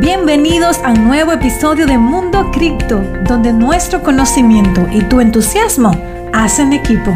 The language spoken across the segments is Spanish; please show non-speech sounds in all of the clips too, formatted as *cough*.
Bienvenidos a un nuevo episodio de Mundo Cripto, donde nuestro conocimiento y tu entusiasmo hacen equipo.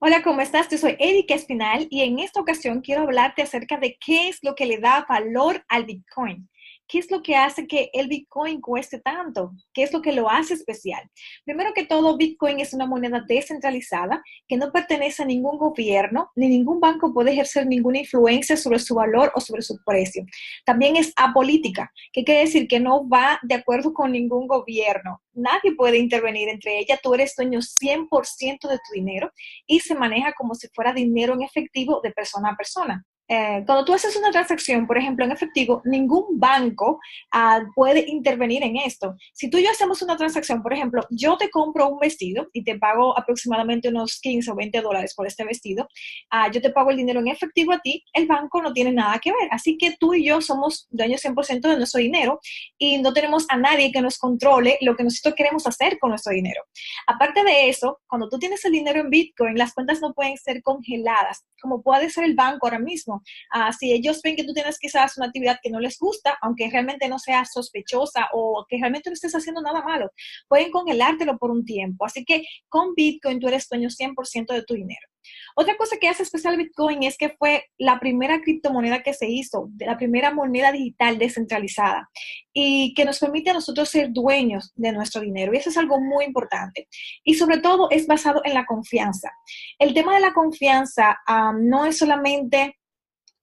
Hola, ¿cómo estás? Yo soy Erika Espinal y en esta ocasión quiero hablarte acerca de qué es lo que le da valor al Bitcoin. ¿Qué es lo que hace que el Bitcoin cueste tanto? ¿Qué es lo que lo hace especial? Primero que todo, Bitcoin es una moneda descentralizada que no pertenece a ningún gobierno, ni ningún banco puede ejercer ninguna influencia sobre su valor o sobre su precio. También es apolítica, que quiere decir que no va de acuerdo con ningún gobierno. Nadie puede intervenir entre ella. Tú eres dueño 100% de tu dinero y se maneja como si fuera dinero en efectivo de persona a persona. Eh, cuando tú haces una transacción, por ejemplo, en efectivo, ningún banco ah, puede intervenir en esto. Si tú y yo hacemos una transacción, por ejemplo, yo te compro un vestido y te pago aproximadamente unos 15 o 20 dólares por este vestido, ah, yo te pago el dinero en efectivo a ti, el banco no tiene nada que ver. Así que tú y yo somos dueños 100% de nuestro dinero y no tenemos a nadie que nos controle lo que nosotros queremos hacer con nuestro dinero. Aparte de eso, cuando tú tienes el dinero en Bitcoin, las cuentas no pueden ser congeladas, como puede ser el banco ahora mismo. Ah, si ellos ven que tú tienes quizás una actividad que no les gusta, aunque realmente no sea sospechosa o que realmente no estés haciendo nada malo, pueden congelártelo por un tiempo. Así que con Bitcoin tú eres dueño 100% de tu dinero. Otra cosa que hace especial Bitcoin es que fue la primera criptomoneda que se hizo, la primera moneda digital descentralizada y que nos permite a nosotros ser dueños de nuestro dinero. Y eso es algo muy importante. Y sobre todo es basado en la confianza. El tema de la confianza ah, no es solamente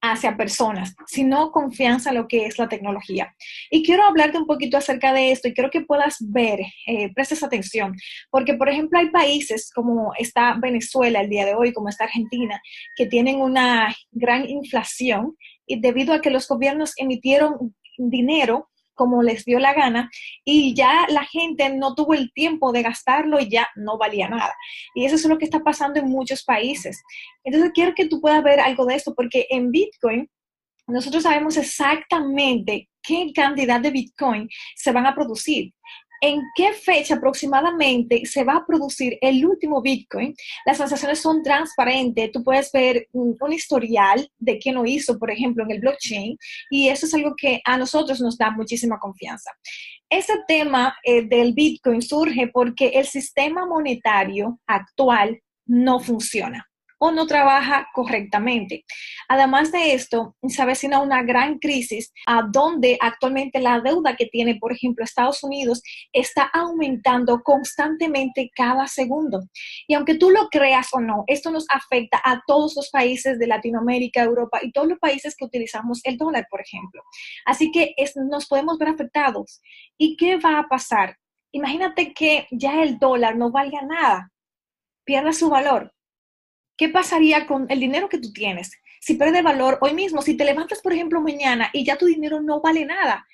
hacia personas, sino confianza en lo que es la tecnología. Y quiero hablarte un poquito acerca de esto y quiero que puedas ver, eh, prestes atención, porque por ejemplo hay países como está Venezuela el día de hoy, como está Argentina, que tienen una gran inflación y debido a que los gobiernos emitieron dinero como les dio la gana y ya la gente no tuvo el tiempo de gastarlo y ya no valía nada. Y eso es lo que está pasando en muchos países. Entonces quiero que tú puedas ver algo de esto porque en Bitcoin nosotros sabemos exactamente qué cantidad de Bitcoin se van a producir en qué fecha aproximadamente se va a producir el último Bitcoin. Las transacciones son transparentes, tú puedes ver un, historial de quién lo hizo, por ejemplo, en el blockchain, y eso es algo que a nosotros nos da muchísima confianza. Ese tema eh, del Bitcoin surge porque el sistema monetario actual no funciona o no trabaja correctamente. Además de esto, se avecina una gran crisis a donde actualmente la deuda que tiene, por ejemplo, Estados Unidos está aumentando constantemente cada segundo. Y aunque tú lo creas o no, esto nos afecta a todos los países de Latinoamérica, Europa y todos los países que utilizamos el dólar, por ejemplo. Así que nos podemos ver afectados. ¿Y qué va a pasar? Imagínate que ya el dólar no valga nada, pierda su valor. ¿Qué pasaría con el dinero que tú tienes? Si pierde valor hoy mismo, si te levantas, por ejemplo, mañana y ya tu dinero no vale nada,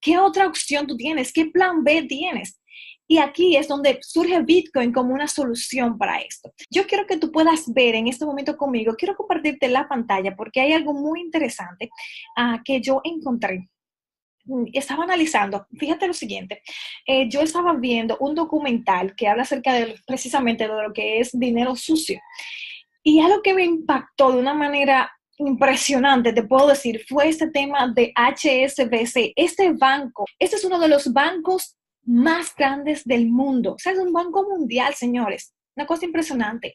¿qué otra opción tú tienes? ¿Qué plan B tienes? Y aquí es donde surge Bitcoin como una solución para esto. Yo quiero que tú puedas ver en este momento conmigo, quiero compartirte la pantalla porque hay algo muy interesante uh, que yo encontré mm, estaba analizando, fíjate lo siguiente, eh, yo estaba viendo un documental que habla acerca de precisamente de lo que es dinero sucio. Y algo que me impactó de una manera impresionante, te puedo decir, fue este tema de HSBC. Este banco, este es uno de los bancos más grandes del mundo. O sea, es un banco mundial, señores. Una cosa impresionante.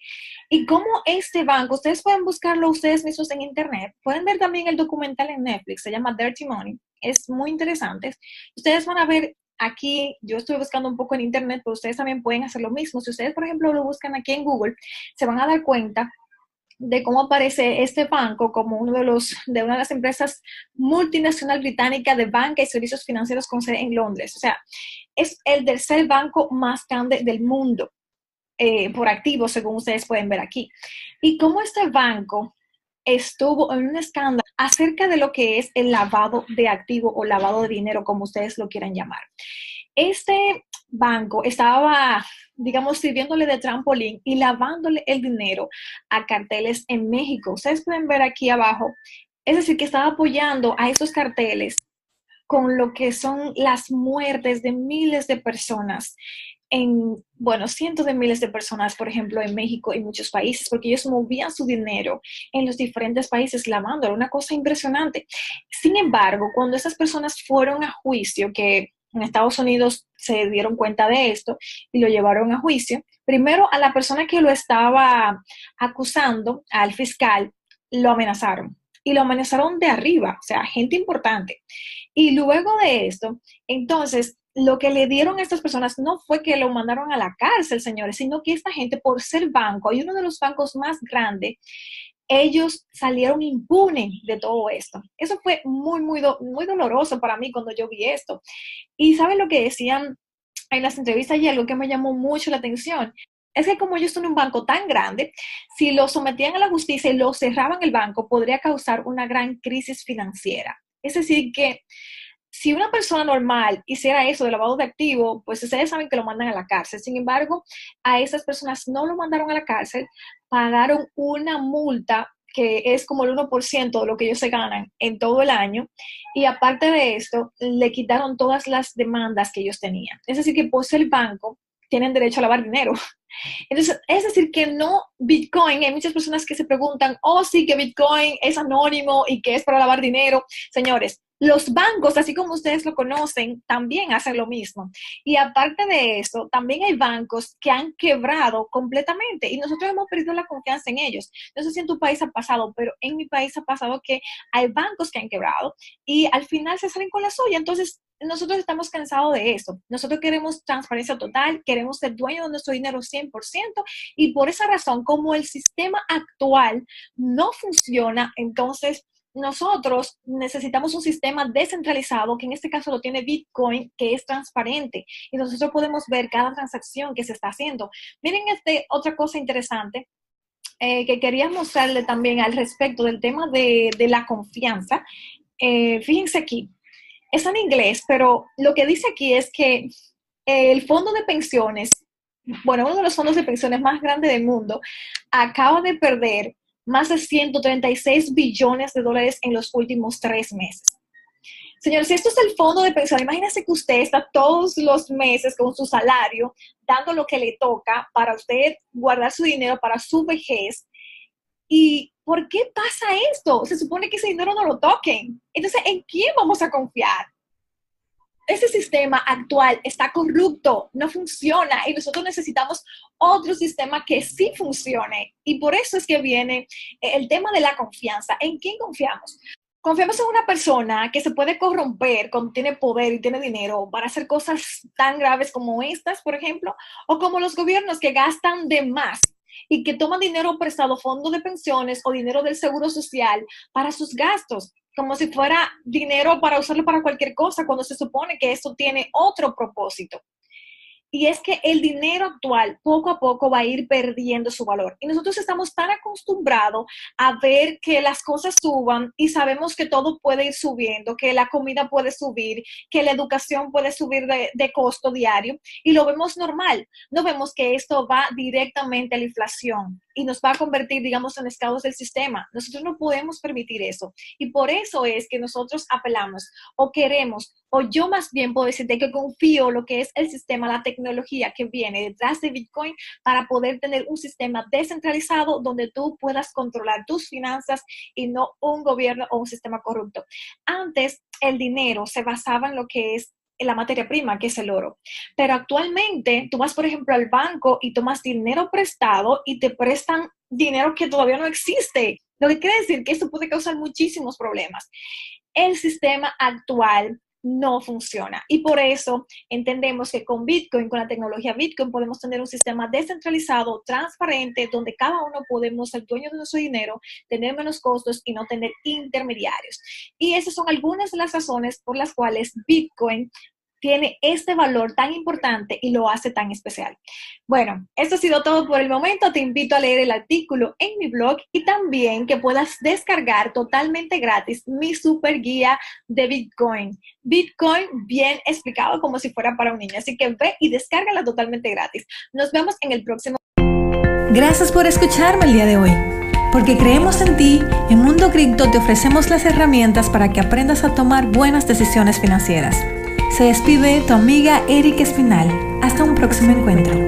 Y cómo este banco, ustedes pueden buscarlo ustedes mismos en internet, pueden ver también el documental en Netflix, se llama Dirty Money, es muy interesante. Ustedes van a ver aquí, yo estoy buscando un poco en internet, pero ustedes también pueden hacer lo mismo. Si ustedes, por ejemplo, lo buscan aquí en Google, se van a dar cuenta de cómo aparece este banco como uno de los de una de las empresas multinacional británica de banca y servicios financieros con sede en Londres. O sea, es el tercer banco más grande del mundo eh, por activo, según ustedes pueden ver aquí. Y cómo este banco estuvo en un escándalo acerca de lo que es el lavado de activo o lavado de dinero, como ustedes lo quieran llamar. Este banco estaba, digamos, sirviéndole de trampolín y lavándole el dinero a carteles en México. Ustedes pueden ver aquí abajo, es decir, que estaba apoyando a esos carteles con lo que son las muertes de miles de personas en, bueno, cientos de miles de personas, por ejemplo, en México y muchos países, porque ellos movían su dinero en los diferentes países lavándolo, una cosa impresionante. Sin embargo, cuando esas personas fueron a juicio, que en Estados Unidos se dieron cuenta de esto y lo llevaron a juicio, primero a la persona que lo estaba acusando, al fiscal, lo amenazaron. Y lo amenazaron de arriba, o sea, gente importante. Y luego de esto, entonces, lo que le dieron a estas personas no fue que lo mandaron a la cárcel, señores, sino que esta gente, por ser banco, y uno de los bancos más grandes, ellos salieron impunes de todo esto. Eso fue muy, muy, muy doloroso para mí cuando yo vi esto. Y ¿saben lo que decían en las entrevistas y algo que me llamó mucho la atención? Es que como ellos son un banco tan grande, si lo sometían a la justicia y lo cerraban el banco, podría causar una gran crisis financiera. Es decir, que si una persona normal hiciera eso de lavado de activo, pues ustedes saben que lo mandan a la cárcel. Sin embargo, a esas personas no lo mandaron a la cárcel, pagaron una multa que es como el 1% de lo que ellos se ganan en todo el año. Y aparte de esto, le quitaron todas las demandas que ellos tenían. Es decir, que por ser banco, tienen derecho a lavar dinero. *laughs* Entonces, es decir, que no Bitcoin, hay muchas personas que se preguntan, oh, sí, que Bitcoin es anónimo y que es para lavar dinero. Señores, los bancos, así como ustedes lo conocen, también hacen lo mismo. Y aparte de eso, también hay bancos que han quebrado completamente y nosotros hemos perdido la confianza en ellos. No sé si en tu país ha pasado, pero en mi país ha pasado que hay bancos que han quebrado y al final se salen con la suya. Entonces, nosotros estamos cansados de eso. Nosotros queremos transparencia total, queremos ser dueños de nuestro dinero 100% y por esa razón, como el sistema actual no funciona, entonces nosotros necesitamos un sistema descentralizado, que en este caso lo tiene Bitcoin, que es transparente y nosotros podemos ver cada transacción que se está haciendo. Miren este, otra cosa interesante. Eh, que quería mostrarle también al respecto del tema de, la confianza. Eh, fíjense aquí, es en inglés, pero lo que dice aquí es que el fondo de pensiones, bueno, uno de los fondos de pensiones más grandes del mundo, acaba de perder más de 136 billones de dólares en los últimos tres meses. Señores, si esto es el fondo de pensión, imagínense que usted está todos los meses con su salario dando lo que le toca para usted guardar su dinero para su vejez. ¿Y por qué pasa esto? Se supone que ese dinero no lo toquen. Entonces, ¿en quién vamos a confiar? Ese sistema actual está corrupto, no funciona y nosotros necesitamos otro sistema que sí funcione. Y por eso es que viene el tema de la confianza. ¿En quién confiamos? Confiamos en una persona que se puede corromper cuando tiene poder y tiene dinero para hacer cosas tan graves como estas, por ejemplo, o como los gobiernos que gastan de más y que toman dinero prestado, fondo de pensiones o dinero del seguro social para sus gastos como si fuera dinero para usarlo para cualquier cosa, cuando se supone que eso tiene otro propósito. Y es que el dinero actual poco a poco va a ir perdiendo su valor. Y nosotros estamos tan acostumbrados a ver que las cosas suban y sabemos que todo puede ir subiendo, que la comida puede subir, que la educación puede subir de, de costo diario. Y lo vemos normal. No vemos que esto va directamente a la inflación y nos va a convertir, digamos, en esclavos del sistema. Nosotros no podemos permitir eso. Y por eso es que nosotros apelamos o queremos o yo más bien puedo decirte que confío lo que es el sistema, la tecnología que viene detrás de Bitcoin para poder tener un sistema descentralizado donde tú puedas controlar tus finanzas y no un gobierno o un sistema corrupto. Antes, el dinero se basaba en lo que es la materia prima, que es el oro. Pero actualmente tú vas, por ejemplo, al banco y tomas dinero prestado y te prestan dinero que todavía no existe. Lo que quiere decir que esto puede causar muchísimos problemas. El sistema actual no funciona. Y por eso entendemos que con Bitcoin, con la tecnología Bitcoin, podemos tener un sistema descentralizado, transparente, donde cada uno podemos ser dueño de nuestro dinero, tener menos costos y no tener intermediarios. Y esas son algunas de las razones por las cuales Bitcoin tiene este valor tan importante y lo hace tan especial. Bueno, esto ha sido todo por el momento. Te invito a leer el artículo en mi blog y también que puedas descargar totalmente gratis mi super guía de Bitcoin. Bitcoin bien explicado como si fuera para un niño. Así que ve y descárgala totalmente gratis. Nos vemos en el próximo. Gracias por escucharme el día de hoy. Porque creemos en ti, en Mundo Cripto te ofrecemos las herramientas para que aprendas a tomar buenas decisiones financieras. Se despide tu amiga Erika Espinal. Hasta un próximo encuentro.